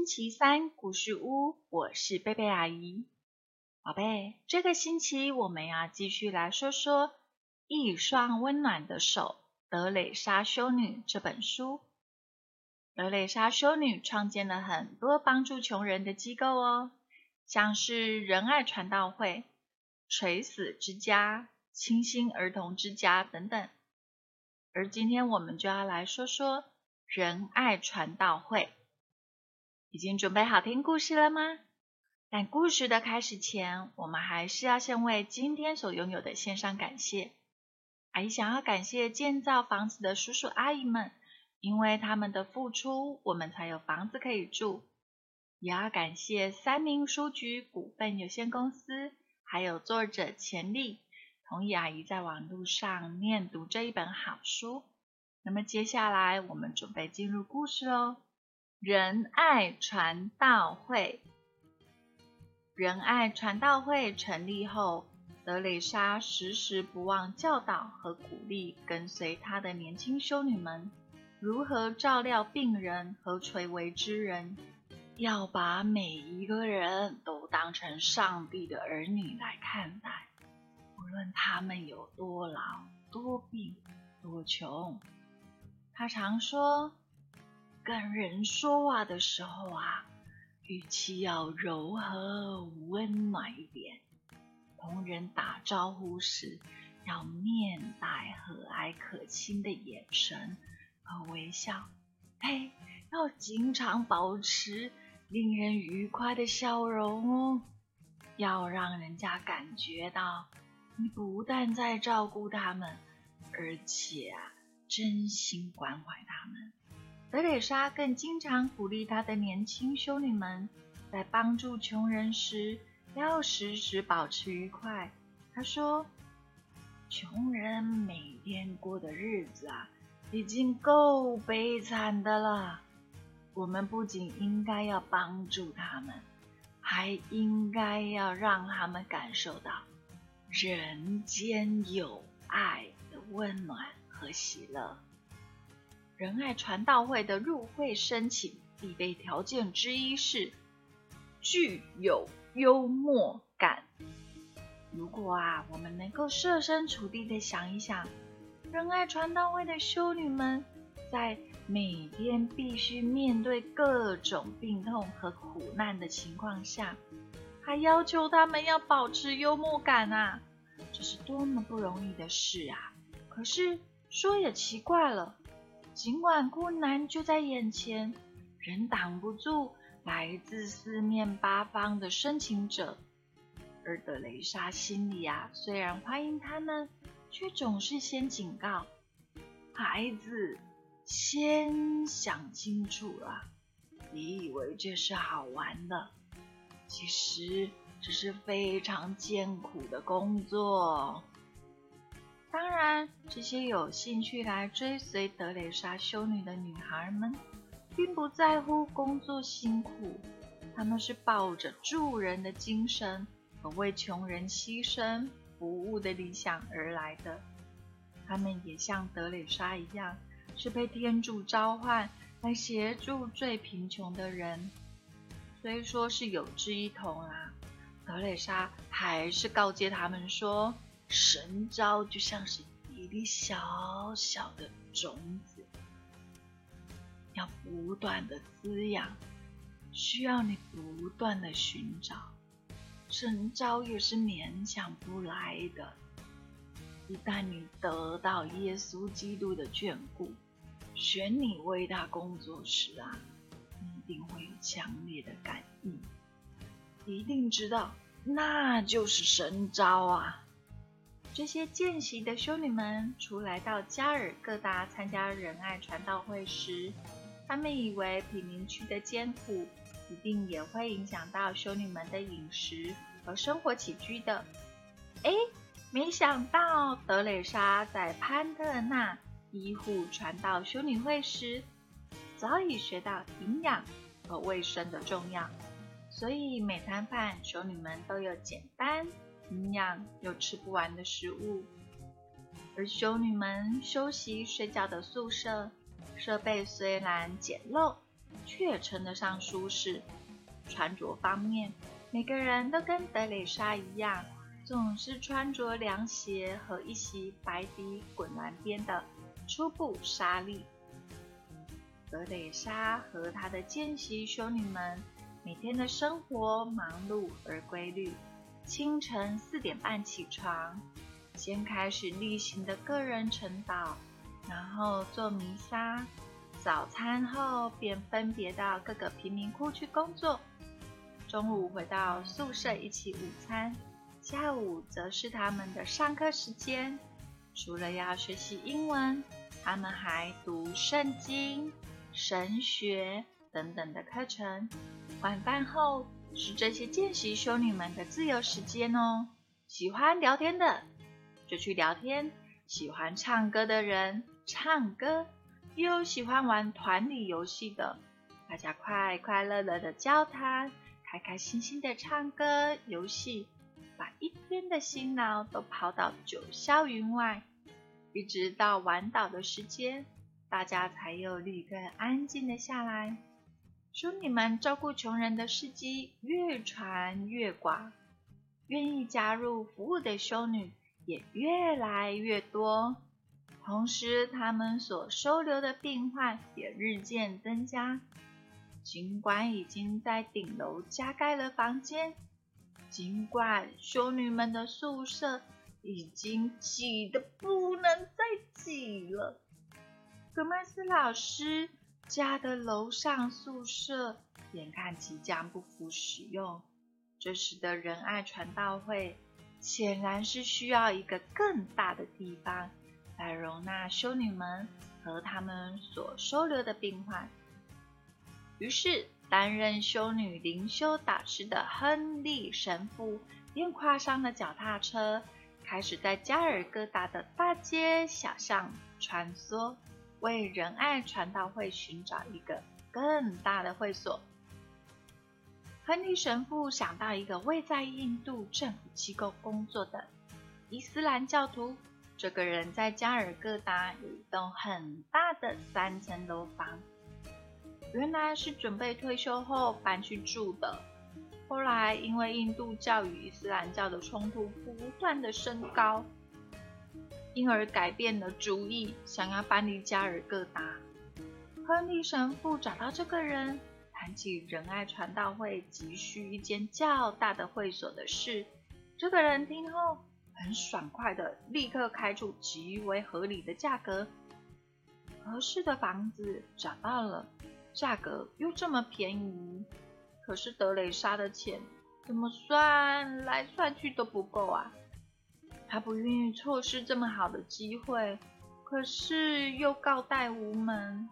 星期三故事屋，我是贝贝阿姨。宝贝，这个星期我们要继续来说说《一双温暖的手》德蕾莎修女这本书。德蕾莎修女创建了很多帮助穷人的机构哦，像是仁爱传道会、垂死之家、清新儿童之家等等。而今天我们就要来说说。仁爱传道会，已经准备好听故事了吗？但故事的开始前，我们还是要先为今天所拥有的献上感谢。阿姨想要感谢建造房子的叔叔阿姨们，因为他们的付出，我们才有房子可以住。也要感谢三明书局股份有限公司，还有作者钱丽，同意阿姨在网络上念读这一本好书。那么接下来我们准备进入故事喽。仁爱传道会，仁爱传道会成立后，德蕾莎时时不忘教导和鼓励跟随她的年轻修女们如何照料病人和垂危之人，要把每一个人都当成上帝的儿女来看待，无论他们有多老、多病、多穷。他常说，跟人说话的时候啊，语气要柔和温暖一点；同人打招呼时，要面带和蔼可亲的眼神和微笑。嘿，要经常保持令人愉快的笑容哦，要让人家感觉到你不但在照顾他们，而且啊。真心关怀他们。德蕾莎更经常鼓励她的年轻修女们，在帮助穷人时要时时保持愉快。她说：“穷人每天过的日子啊，已经够悲惨的了。我们不仅应该要帮助他们，还应该要让他们感受到人间有爱的温暖。”和喜乐。仁爱传道会的入会申请必备条件之一是具有幽默感。如果啊，我们能够设身处地的想一想，仁爱传道会的修女们在每天必须面对各种病痛和苦难的情况下，还要求他们要保持幽默感啊，这是多么不容易的事啊！可是。说也奇怪了，尽管困难就在眼前，仍挡不住来自四面八方的申请者。而德蕾莎心里啊，虽然欢迎他们，却总是先警告孩子：先想清楚了，你以为这是好玩的，其实这是非常艰苦的工作。当然，这些有兴趣来追随德蕾莎修女的女孩们，并不在乎工作辛苦，她们是抱着助人的精神和为穷人牺牲服务的理想而来的。她们也像德蕾莎一样，是被天主召唤来协助最贫穷的人。虽说是有志一同啊，德蕾莎还是告诫他们说。神招就像是一粒小小的种子，要不断的滋养，需要你不断的寻找。神招也是勉强不来的，一旦你得到耶稣基督的眷顾，选你为他工作时啊，你一定会有强烈的感应，一定知道那就是神招啊。这些见习的修女们，除来到加尔各答参加仁爱传道会时，他们以为贫民区的艰苦一定也会影响到修女们的饮食和生活起居的。哎，没想到德蕾莎在潘特纳医护传道修女会时，早已学到营养和卫生的重要，所以每餐饭修女们都有简单。营养又吃不完的食物，而修女们休息睡觉的宿舍设备虽然简陋，却称得上舒适。穿着方面，每个人都跟德蕾莎一样，总是穿着凉鞋和一袭白底滚蓝边的初步纱丽。德蕾莎和她的见习修女们每天的生活忙碌而规律。清晨四点半起床，先开始例行的个人晨祷，然后做弥撒。早餐后便分别到各个贫民窟去工作。中午回到宿舍一起午餐，下午则是他们的上课时间。除了要学习英文，他们还读圣经、神学等等的课程。晚饭后是这些见习修女们的自由时间哦。喜欢聊天的就去聊天，喜欢唱歌的人唱歌，又喜欢玩团体游戏的，大家快快乐乐的交谈。开开心心的唱歌游戏，把一天的辛劳都抛到九霄云外，一直到晚岛的时间，大家才又立刻安静的下来。修女们照顾穷人的事迹越传越广，愿意加入服务的修女也越来越多，同时他们所收留的病患也日渐增加。尽管已经在顶楼加盖了房间，尽管修女们的宿舍已经挤得不能再挤了，格麦斯老师家的楼上宿舍眼看即将不敷使用，这时的仁爱传道会显然是需要一个更大的地方来容纳修女们和他们所收留的病患。于是，担任修女灵修导师的亨利神父便跨上了脚踏车，开始在加尔各答的大街小巷穿梭，为仁爱传道会寻找一个更大的会所。亨利神父想到一个位在印度政府机构工作的伊斯兰教徒，这个人在加尔各答有一栋很大的三层楼房。原来是准备退休后搬去住的，后来因为印度教与伊斯兰教的冲突不断的升高，因而改变了主意，想要搬离加尔各答。亨利神父找到这个人，谈起仁爱传道会急需一间较大的会所的事。这个人听后很爽快的立刻开出极为合理的价格，合适的房子找到了。价格又这么便宜，可是德雷莎的钱怎么算来算去都不够啊！他不愿意错失这么好的机会，可是又告贷无门，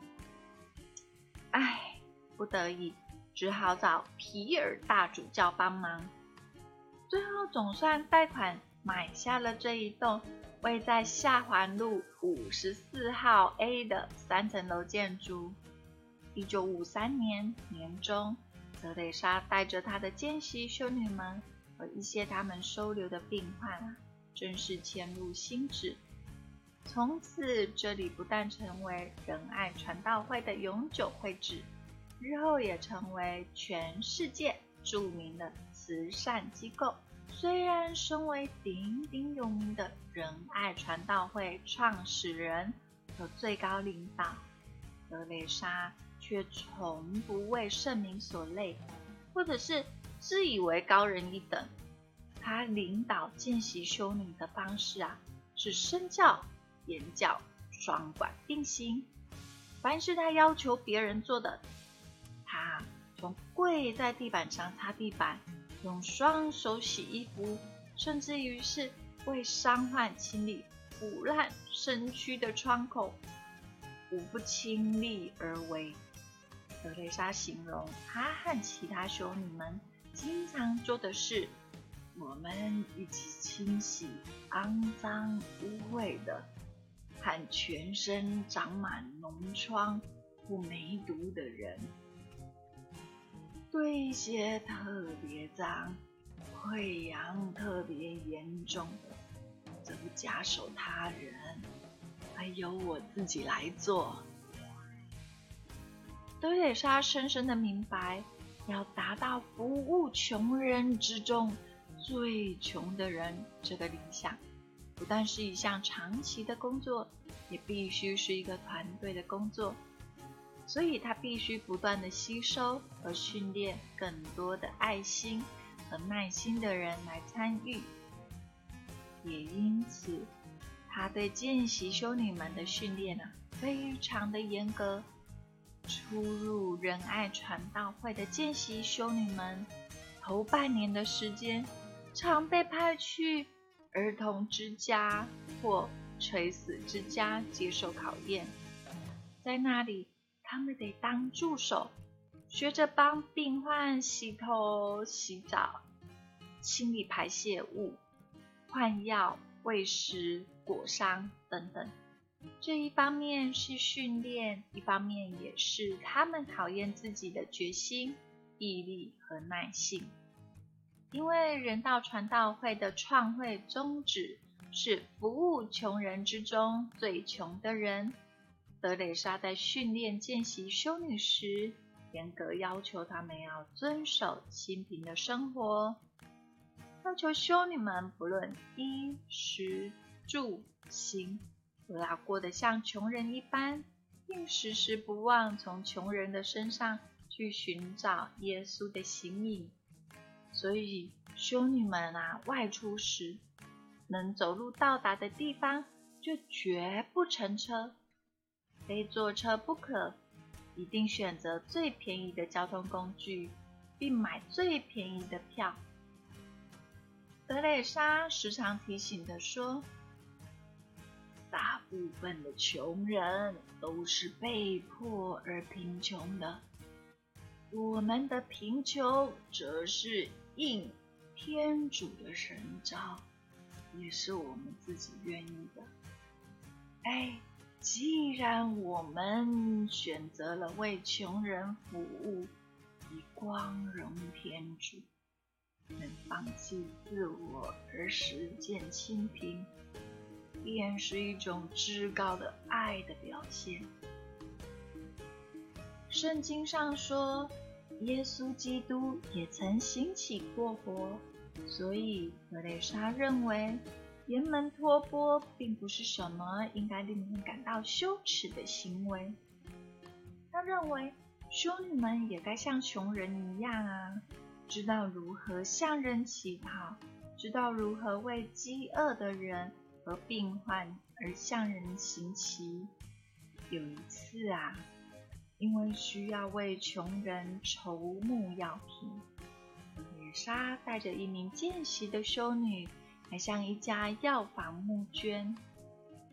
唉，不得已只好找皮尔大主教帮忙，最后总算贷款买下了这一栋位在下环路五十四号 A 的三层楼建筑。一九五三年年中，德蕾莎带着她的见习修女们和一些他们收留的病患，正式迁入新址。从此，这里不但成为仁爱传道会的永久会址，日后也成为全世界著名的慈善机构。虽然身为鼎鼎有名的仁爱传道会创始人和最高领导，德蕾莎。却从不为圣名所累，或者是自以为高人一等。他领导见习修女的方式啊，是身教言教双管并行。凡是他要求别人做的，他从跪在地板上擦地板，用双手洗衣服，甚至于是为伤患清理腐烂身躯的窗口，无不亲力而为。德蕾莎形容她和其他修女们经常做的事：我们一起清洗肮脏污秽的和全身长满脓疮或梅毒的人；对一些特别脏、溃疡特别严重的，则不假手他人，还由我自己来做。德蕾莎深深的明白，要达到服务穷人之中最穷的人这个理想，不但是一项长期的工作，也必须是一个团队的工作。所以，他必须不断的吸收和训练更多的爱心和耐心的人来参与。也因此，他对见习修女们的训练呢，非常的严格。初入仁爱传道会的见习修女们，头半年的时间，常被派去儿童之家或垂死之家接受考验，在那里。他们得当助手，学着帮病患洗头、洗澡、清理排泄物、换药、喂食、裹伤等等。这一方面是训练，一方面也是他们考验自己的决心、毅力和耐性。因为人道传道会的创会宗旨是服务穷人之中最穷的人。德蕾莎在训练见习修女时，严格要求她们要遵守清贫的生活，要求修女们不论衣食住行，都要过得像穷人一般，并时时不忘从穷人的身上去寻找耶稣的形影。所以，修女们啊，外出时能走路到达的地方，就绝不乘车。非坐车不可，一定选择最便宜的交通工具，并买最便宜的票。德蕾莎时常提醒的说：“大部分的穷人都是被迫而贫穷的，我们的贫穷则是应天主的神召，也是我们自己愿意的。”哎。既然我们选择了为穷人服务，以光荣天主，能放弃自我而实践清贫，便是一种至高的爱的表现。圣经上说，耶稣基督也曾兴起过活，所以格蕾莎认为。沿门托钵并不是什么应该令人感到羞耻的行为。他认为修女们也该像穷人一样啊，知道如何向人乞讨，知道如何为饥饿的人和病患而向人行乞。有一次啊，因为需要为穷人筹募药品，女莎带着一名见习的修女。来向一家药房募捐。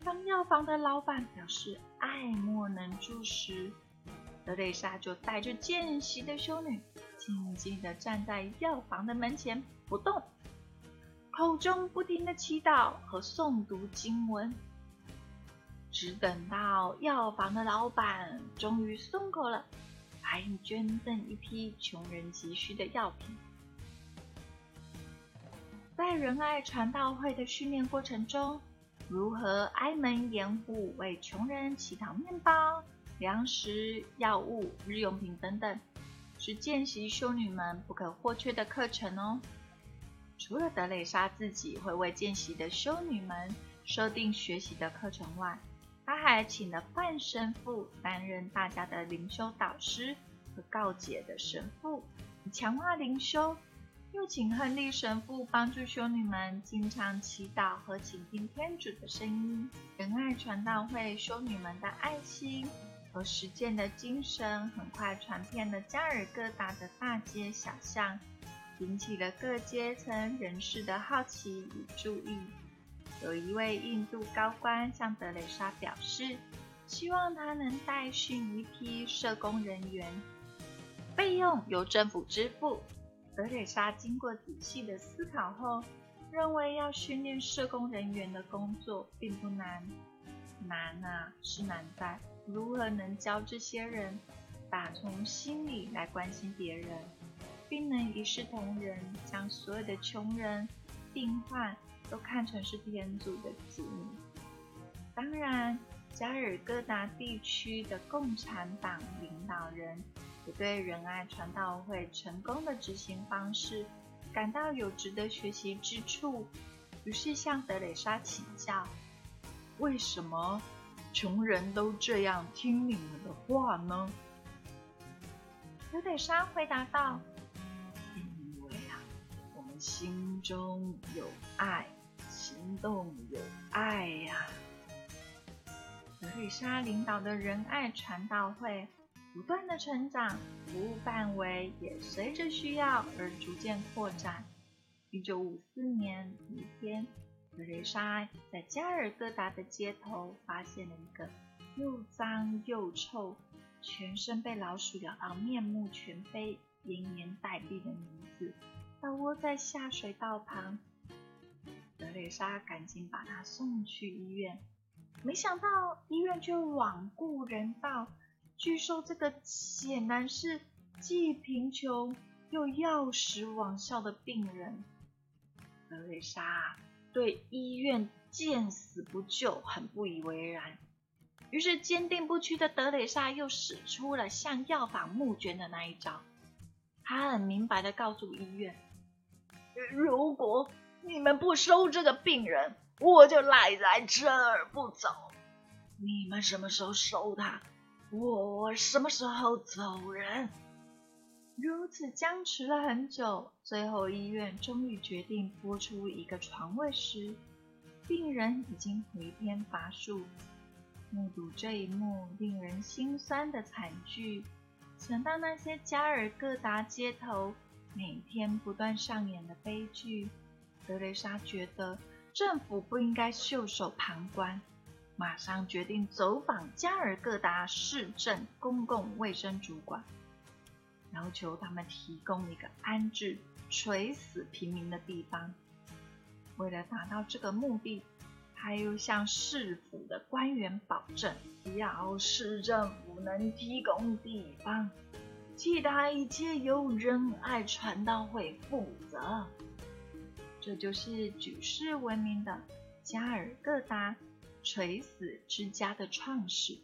当药房的老板表示爱莫能助时，德蕾莎就带着见习的修女，静静地站在药房的门前不动，口中不停地祈祷和诵读经文，只等到药房的老板终于松口了，才捐赠一批穷人急需的药品。在仁爱传道会的训练过程中，如何挨门掩户为穷人乞讨面包、粮食、药物、日用品等等，是见习修女们不可或缺的课程哦。除了德蕾莎自己会为见习的修女们设定学习的课程外，他还请了范神父担任大家的灵修导师和告解的神父，强化灵修。又请亨利神父帮助修女们经常祈祷和倾听天主的声音。仁爱传道会修女们的爱心和实践的精神，很快传遍了加尔各答的大街小巷，引起了各阶层人士的好奇与注意。有一位印度高官向德蕾莎表示，希望他能带训一批社工人员，费用由政府支付。德蕾莎经过仔细的思考后，认为要训练社工人员的工作并不难，难啊是难在如何能教这些人打从心里来关心别人，并能一视同仁，将所有的穷人、病患都看成是天主的子女。当然，加尔各答地区的共产党领导人也对仁爱传道会成功的执行方式感到有值得学习之处，于是向德蕾莎请教：为什么穷人都这样听你们的话呢？德蕾莎回答道：“因为啊，我们心中有爱，行动有爱呀。”德蕾莎领导的仁爱传道会不断的成长，服务范围也随着需要而逐渐扩展。一九五四年一天，德蕾莎在加尔各答的街头发现了一个又脏又臭、全身被老鼠咬到面目全非、奄奄待毙的女子，倒卧在下水道旁。德蕾莎赶紧把他送去医院。没想到医院却罔顾人道，据说这个显然是既贫穷又药食罔效的病人。德蕾莎对医院见死不救很不以为然，于是坚定不屈的德蕾莎又使出了向药房募捐的那一招。她很明白的告诉医院：“如果你们不收这个病人，”我就赖在这儿不走，你们什么时候收他，我什么时候走人。如此僵持了很久，最后医院终于决定拨出一个床位时，病人已经回天乏术。目睹这一幕令人心酸的惨剧，想到那些加尔各答街头每天不断上演的悲剧，德蕾莎觉得。政府不应该袖手旁观，马上决定走访加尔各答市政公共卫生主管，要求他们提供一个安置垂死平民的地方。为了达到这个目的，他又向市府的官员保证，要市政府能提供地方，其他一切由仁爱传道会负责。这就是举世闻名的加尔各答垂死之家的创始。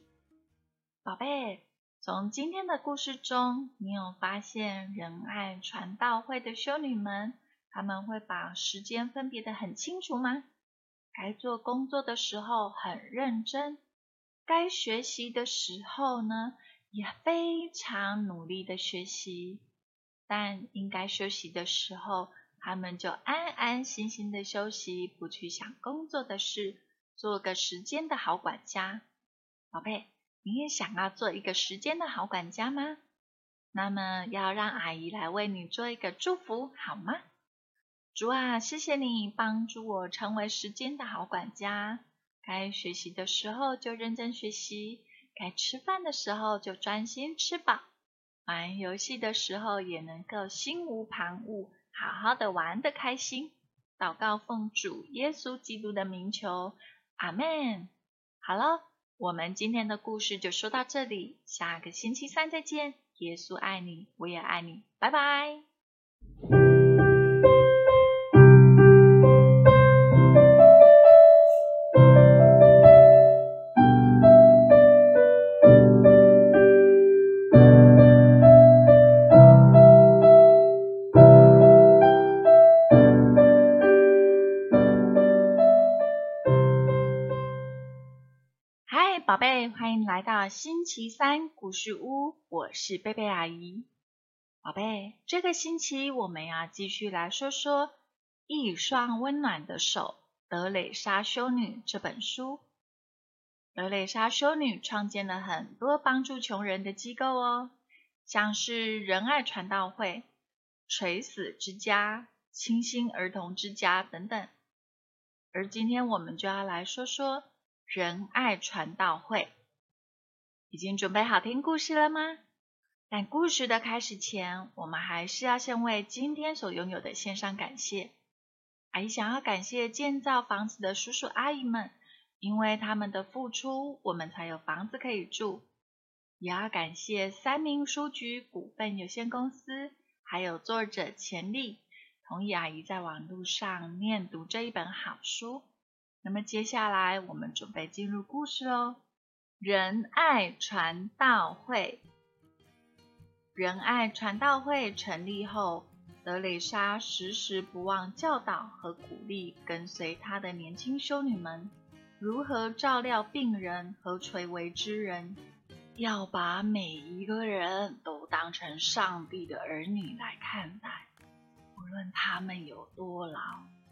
宝贝，从今天的故事中，你有发现仁爱传道会的修女们，他们会把时间分别的很清楚吗？该做工作的时候很认真，该学习的时候呢，也非常努力的学习，但应该休息的时候。他们就安安心心的休息，不去想工作的事，做个时间的好管家。宝贝，你也想要做一个时间的好管家吗？那么要让阿姨来为你做一个祝福，好吗？主啊，谢谢你帮助我成为时间的好管家。该学习的时候就认真学习，该吃饭的时候就专心吃饱，玩游戏的时候也能够心无旁骛。好好的玩的开心，祷告奉主耶稣基督的名求，阿门。好了，我们今天的故事就说到这里，下个星期三再见。耶稣爱你，我也爱你，拜拜。星期三故事屋，我是贝贝阿姨。宝贝，这个星期我们要继续来说说《一双温暖的手》德蕾莎修女这本书。德蕾莎修女创建了很多帮助穷人的机构哦，像是仁爱传道会、垂死之家、清新儿童之家等等。而今天我们就要来说说。仁爱传道会已经准备好听故事了吗？但故事的开始前，我们还是要先为今天所拥有的献上感谢。阿姨想要感谢建造房子的叔叔阿姨们，因为他们的付出，我们才有房子可以住。也要感谢三明书局股份有限公司，还有作者钱丽，同意阿姨在网络上念读这一本好书。那么接下来我们准备进入故事喽。仁爱传道会。仁爱传道会成立后，德蕾莎时时不忘教导和鼓励跟随她的年轻修女们，如何照料病人和垂危之人，要把每一个人都当成上帝的儿女来看待，无论他们有多老、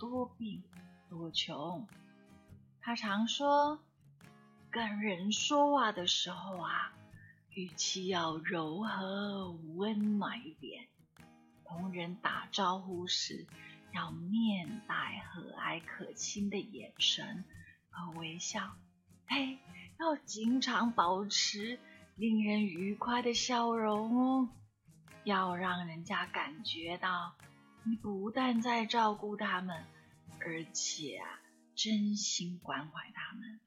多病、多穷。他常说，跟人说话的时候啊，语气要柔和温暖一点；同人打招呼时，要面带和蔼可亲的眼神和微笑。嘿，要经常保持令人愉快的笑容哦，要让人家感觉到你不但在照顾他们，而且啊。真心关怀他们。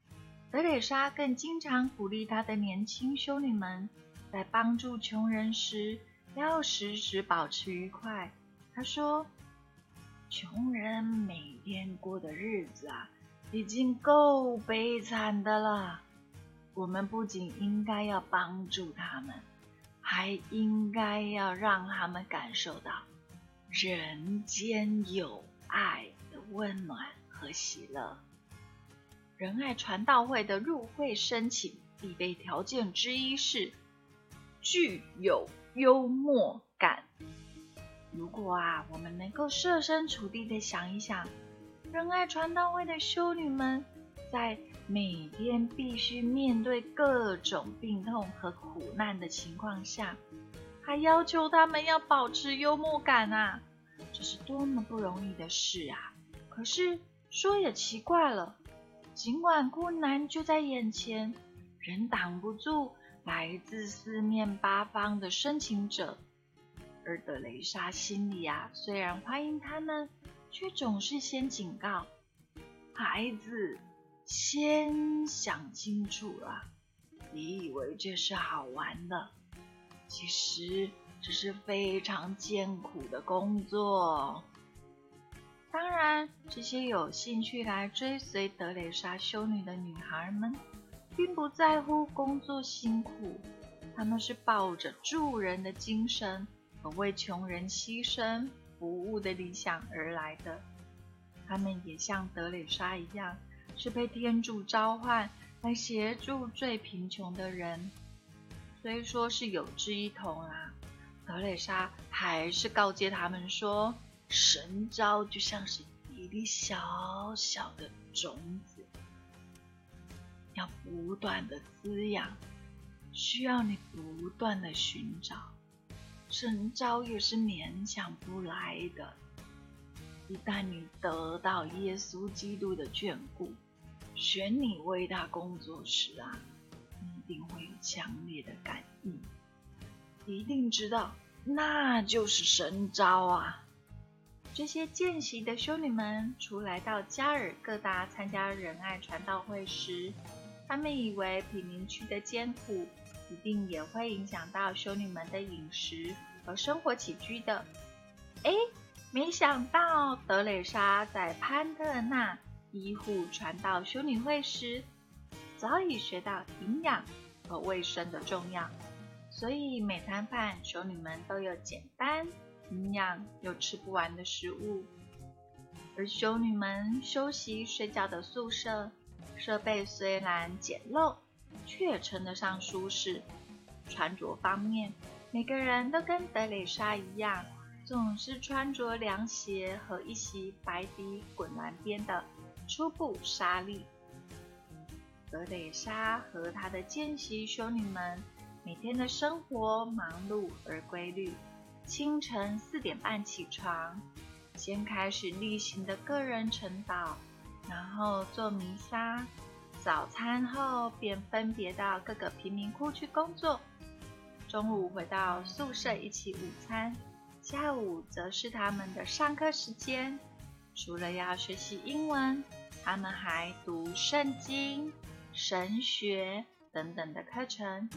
德蕾莎更经常鼓励她的年轻修女们，在帮助穷人时要时时保持愉快。她说：“穷人每天过的日子啊，已经够悲惨的了。我们不仅应该要帮助他们，还应该要让他们感受到人间有爱的温暖。”和喜乐。仁爱传道会的入会申请必备条件之一是具有幽默感。如果啊，我们能够设身处地的想一想，仁爱传道会的修女们在每天必须面对各种病痛和苦难的情况下，还要求他们要保持幽默感啊，这是多么不容易的事啊！可是。说也奇怪了，尽管困难就在眼前，仍挡不住来自四面八方的申请者。而德蕾莎心里啊，虽然欢迎他们，却总是先警告孩子：先想清楚了。你以为这是好玩的，其实这是非常艰苦的工作。当然，这些有兴趣来追随德蕾莎修女的女孩们，并不在乎工作辛苦，她们是抱着助人的精神和为穷人牺牲服务的理想而来的。她们也像德蕾莎一样，是被天主召唤来协助最贫穷的人。虽说是有志一同啊，德蕾莎还是告诫他们说。神招就像是一粒小小的种子，要不断的滋养，需要你不断的寻找。神招也是勉强不来的，一旦你得到耶稣基督的眷顾，选你为他工作时啊，你一定会有强烈的感应，一定知道那就是神招啊。这些见习的修女们，除来到加尔各答参加仁爱传道会时，他们以为贫民区的艰苦一定也会影响到修女们的饮食和生活起居的。哎，没想到德蕾莎在潘特纳医护传道修女会时，早已学到营养和卫生的重要，所以每餐饭修女们都有简单。营养又吃不完的食物，而修女们休息睡觉的宿舍设备虽然简陋，却称得上舒适。穿着方面，每个人都跟德蕾莎一样，总是穿着凉鞋和一袭白底滚蓝边的初步纱丽。德蕾莎和她的见习修女们每天的生活忙碌而规律。清晨四点半起床，先开始例行的个人晨祷，然后做弥撒。早餐后便分别到各个贫民窟去工作。中午回到宿舍一起午餐，下午则是他们的上课时间。除了要学习英文，他们还读圣经、神学等等的课程。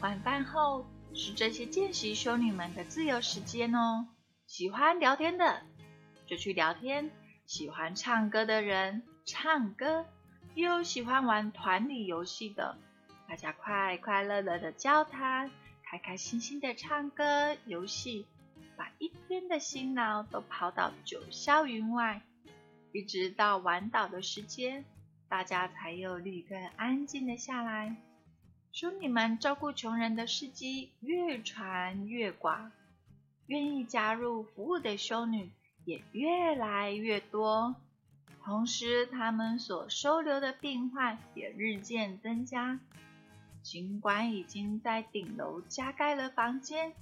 晚饭后。是这些见习修女们的自由时间哦。喜欢聊天的就去聊天，喜欢唱歌的人唱歌，又喜欢玩团体游戏的大家快快乐乐的交谈，开开心心的唱歌游戏，把一天的辛劳都抛到九霄云外。一直到晚岛的时间，大家才又立刻安静了下来。修女们照顾穷人的事迹越传越广，愿意加入服务的修女也越来越多。同时，他们所收留的病患也日渐增加。尽管已经在顶楼加盖了房间，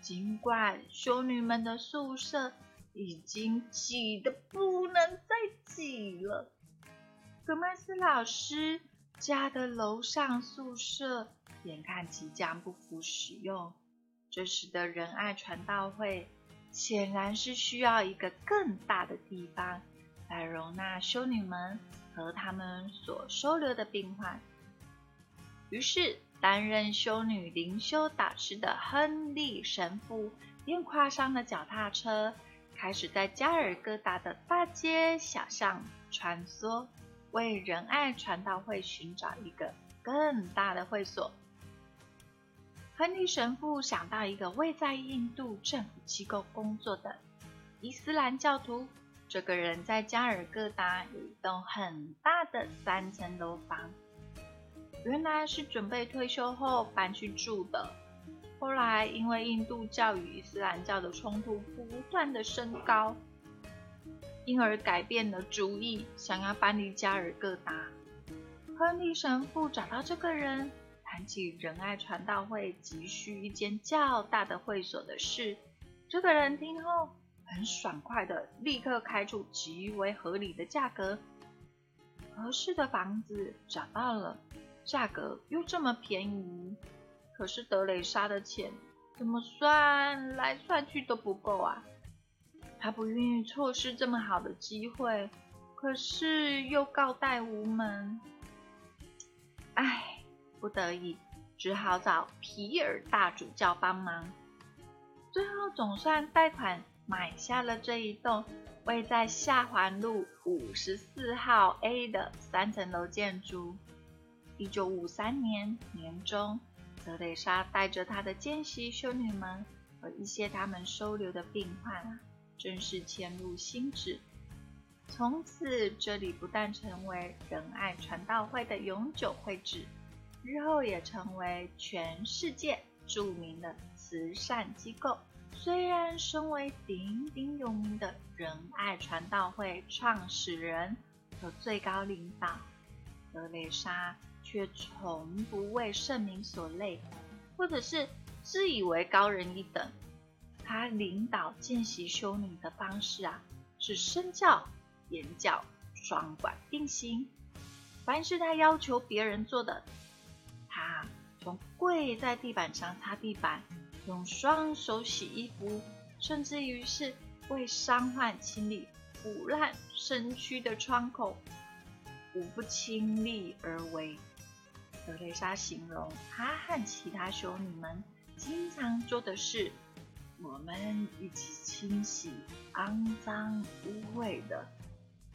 尽管修女们的宿舍。已经挤得不能再挤了。格麦斯老师家的楼上宿舍眼看即将不敷使用，这时的仁爱传道会显然是需要一个更大的地方来容纳修女们和他们所收留的病患。于是，担任修女灵修导师的亨利神父便跨上了脚踏车。开始在加尔各答的大街小巷穿梭，为仁爱传道会寻找一个更大的会所。亨利神父想到一个未在印度政府机构工作的伊斯兰教徒，这个人在加尔各答有一栋很大的三层楼房，原来是准备退休后搬去住的。后来，因为印度教与伊斯兰教的冲突不断的升高，因而改变了主意，想要搬离加尔各答。亨利神父找到这个人，谈起仁爱传道会急需一间较大的会所的事。这个人听后，很爽快的立刻开出极为合理的价格。合适的房子找到了，价格又这么便宜。可是德蕾莎的钱怎么算来算去都不够啊！他不愿意错失这么好的机会，可是又告贷无门。唉，不得已只好找皮尔大主教帮忙。最后总算贷款买下了这一栋位在下环路五十四号 A 的三层楼建筑。一九五三年年中。德蕾莎带着她的见习修女们和一些他们收留的病患，正式迁入新址。从此，这里不但成为仁爱传道会的永久会址，日后也成为全世界著名的慈善机构。虽然身为鼎鼎有名的仁爱传道会创始人和最高领导，德蕾莎。却从不为圣名所累，或者是自以为高人一等。他领导见习修女的方式啊，是身教言教双管并行。凡是他要求别人做的，他从跪在地板上擦地板，用双手洗衣服，甚至于是为伤患清理腐烂身躯的窗口，无不亲力而为。德蕾莎形容她和其他修女们经常做的事：我们一起清洗肮脏污秽的、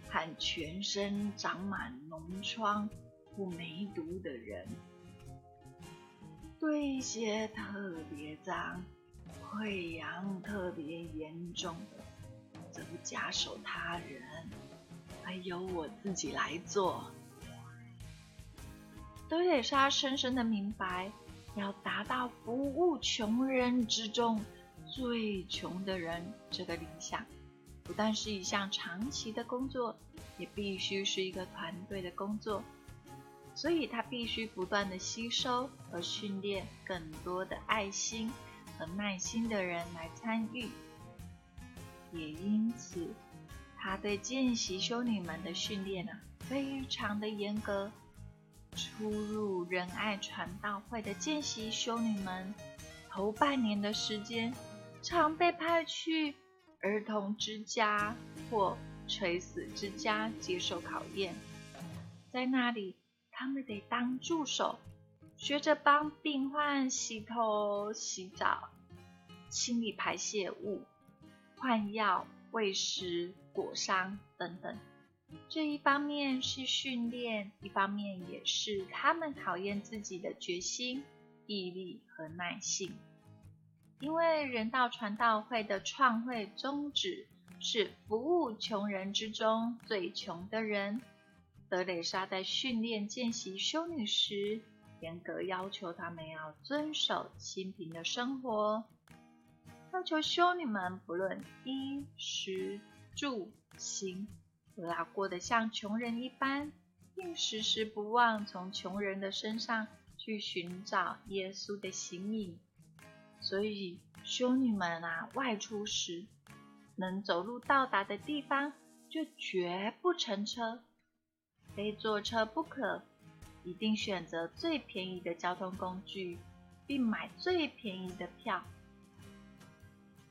和全身长满脓疮或梅毒的人；对一些特别脏、溃疡特别严重的，则不假手他人，而由我自己来做。德蕾莎深深的明白，要达到服务穷人之中最穷的人这个理想，不但是一项长期的工作，也必须是一个团队的工作。所以，他必须不断的吸收和训练更多的爱心和耐心的人来参与。也因此，他对见习修女们的训练啊，非常的严格。初入仁爱传道会的见习修女们，头半年的时间，常被派去儿童之家或垂死之家接受考验。在那里，他们得当助手，学着帮病患洗头、洗澡、清理排泄物、换药、喂食、裹伤等等。这一方面是训练，一方面也是他们考验自己的决心、毅力和耐性。因为人道传道会的创会宗旨是服务穷人之中最穷的人。德蕾莎在训练见习修女时，严格要求他们要遵守清贫的生活，要求修女们不论衣食住行，都要过得像穷人一般，并时时不忘从穷人的身上去寻找耶稣的形影。所以，修女们啊，外出时能走路到达的地方，就绝不乘车。非坐车不可，一定选择最便宜的交通工具，并买最便宜的票。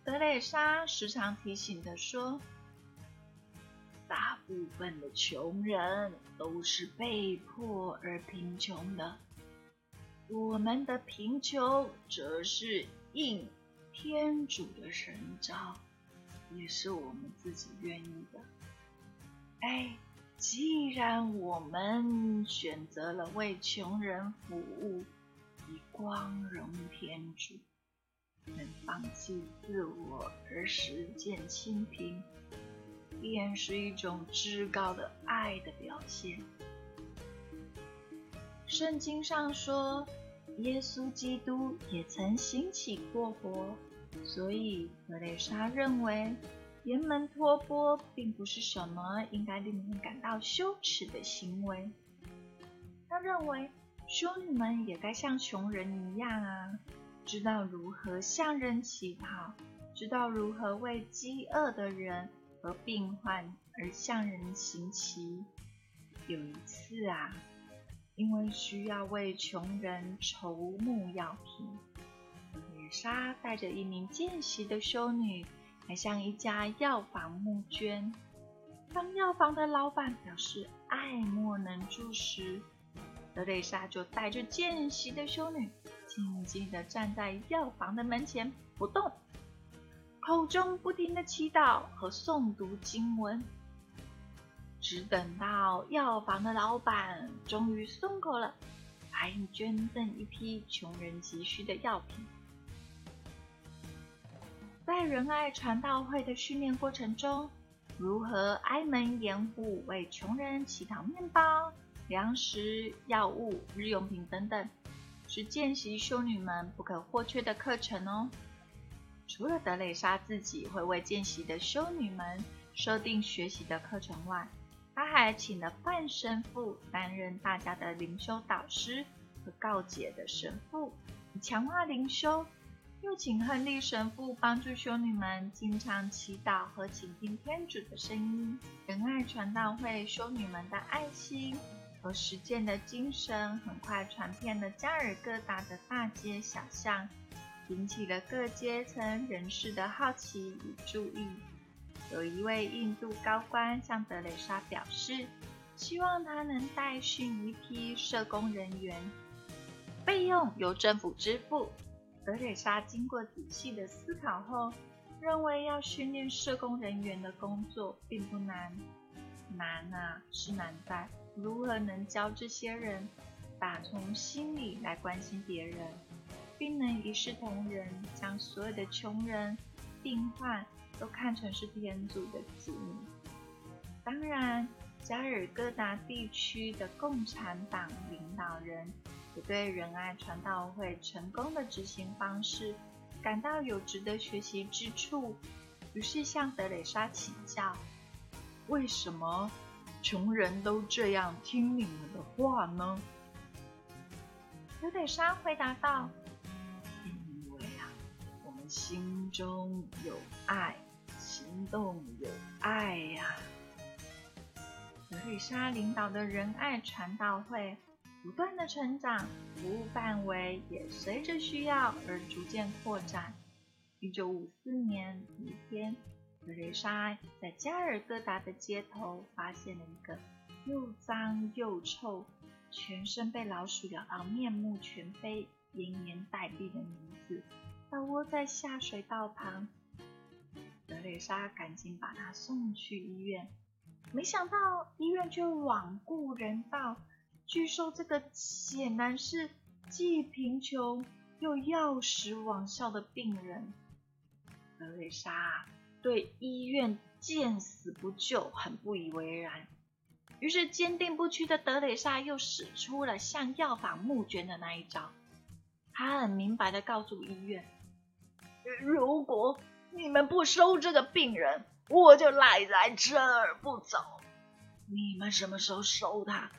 德蕾莎时常提醒的说：“大部分的穷人都是被迫而贫穷的，我们的贫穷则是应天主的神召，也是我们自己愿意的。”哎。既然我们选择了为穷人服务，以光荣天主，能放弃自我而实践清贫，便是一种至高的爱的表现。圣经上说，耶稣基督也曾兴起过活，所以格蕾莎认为。沿门托钵并不是什么应该令人感到羞耻的行为。他认为修女们也该像穷人一样啊，知道如何向人乞讨，知道如何为饥饿的人和病患而向人行乞。有一次啊，因为需要为穷人筹募药品，女莎带着一名见习的修女。来向一家药房募捐。当药房的老板表示爱莫能助时，德蕾莎就带着见习的修女，静静地站在药房的门前不动，口中不停地祈祷和诵读经文，只等到药房的老板终于松口了，才捐赠一批穷人急需的药品。在仁爱传道会的训练过程中，如何挨门掩户为穷人乞讨面包、粮食、药物、日用品等等，是见习修女们不可或缺的课程哦。除了德蕾莎自己会为见习的修女们设定学习的课程外，他还请了半神父担任大家的灵修导师和告解的神父，强化灵修。又请亨利神父帮助修女们经常祈祷和倾听天主的声音。仁爱传道会修女们的爱心和实践的精神，很快传遍了加尔各答的大街小巷，引起了各阶层人士的好奇与注意。有一位印度高官向德蕾莎表示，希望他能带训一批社工人员，费用由政府支付。德蕾莎经过仔细的思考后，认为要训练社工人员的工作并不难。难啊，是难在如何能教这些人打从心里来关心别人，并能一视同仁，将所有的穷人、病患都看成是天主的子女。当然，加尔各答地区的共产党领导人也。对仁爱传道会成功的执行方式感到有值得学习之处，于是向德蕾莎请教：为什么穷人都这样听你们的话呢？德蕾莎回答道：“因为啊，我们心中有爱，行动有爱呀。”德蕾莎领导的仁爱传道会。不断的成长，服务范围也随着需要而逐渐扩展。一九五四年一天，德蕾莎在加尔各答的街头发现了一个又脏又臭、全身被老鼠咬到面目全非、奄奄待毙的女子，倒卧在下水道旁。德蕾莎赶紧把他送去医院。没想到医院却罔顾人道，拒收这个显然是既贫穷又药石罔效的病人。德蕾莎对医院见死不救很不以为然，于是坚定不屈的德蕾莎又使出了向药房募捐的那一招。她很明白的告诉医院：“如果你们不收这个病人，”我就赖在这儿不走，你们什么时候收他，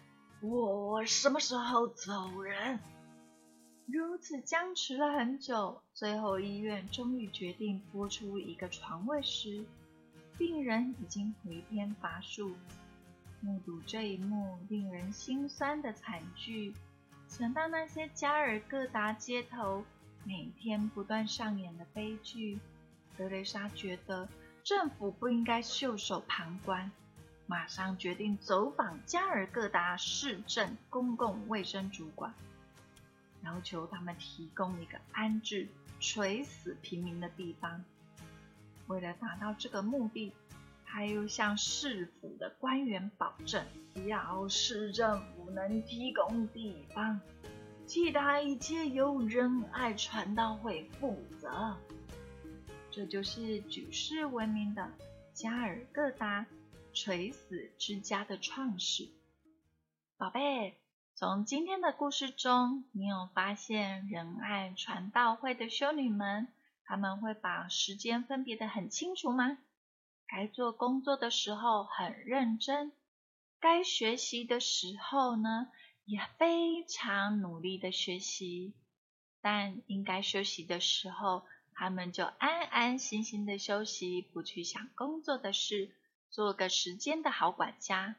我什么时候走人。如此僵持了很久，最后医院终于决定拨出一个床位时，病人已经回天乏术。目睹这一幕令人心酸的惨剧，想到那些加尔各答街头每天不断上演的悲剧，德蕾莎觉得。政府不应该袖手旁观，马上决定走访加尔各答市政公共卫生主管，要求他们提供一个安置垂死平民的地方。为了达到这个目的，他又向市府的官员保证，只要市政府能提供地方，其他一切由仁爱传道会负责。这就是举世闻名的加尔各答垂死之家的创始。宝贝，从今天的故事中，你有发现仁爱传道会的修女们，他们会把时间分别的很清楚吗？该做工作的时候很认真，该学习的时候呢，也非常努力的学习，但应该休息的时候。他们就安安心心的休息，不去想工作的事，做个时间的好管家。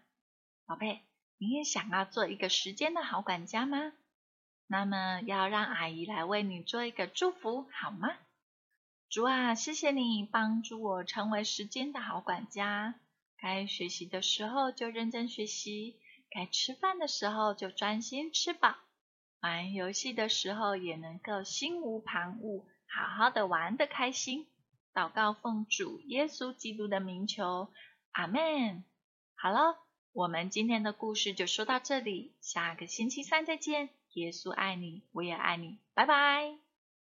宝贝，你也想要做一个时间的好管家吗？那么要让阿姨来为你做一个祝福，好吗？主啊，谢谢你帮助我成为时间的好管家。该学习的时候就认真学习，该吃饭的时候就专心吃饱，玩游戏的时候也能够心无旁骛。好好的玩的开心，祷告奉主耶稣基督的名求，阿门。好了，我们今天的故事就说到这里，下个星期三再见。耶稣爱你，我也爱你，拜拜。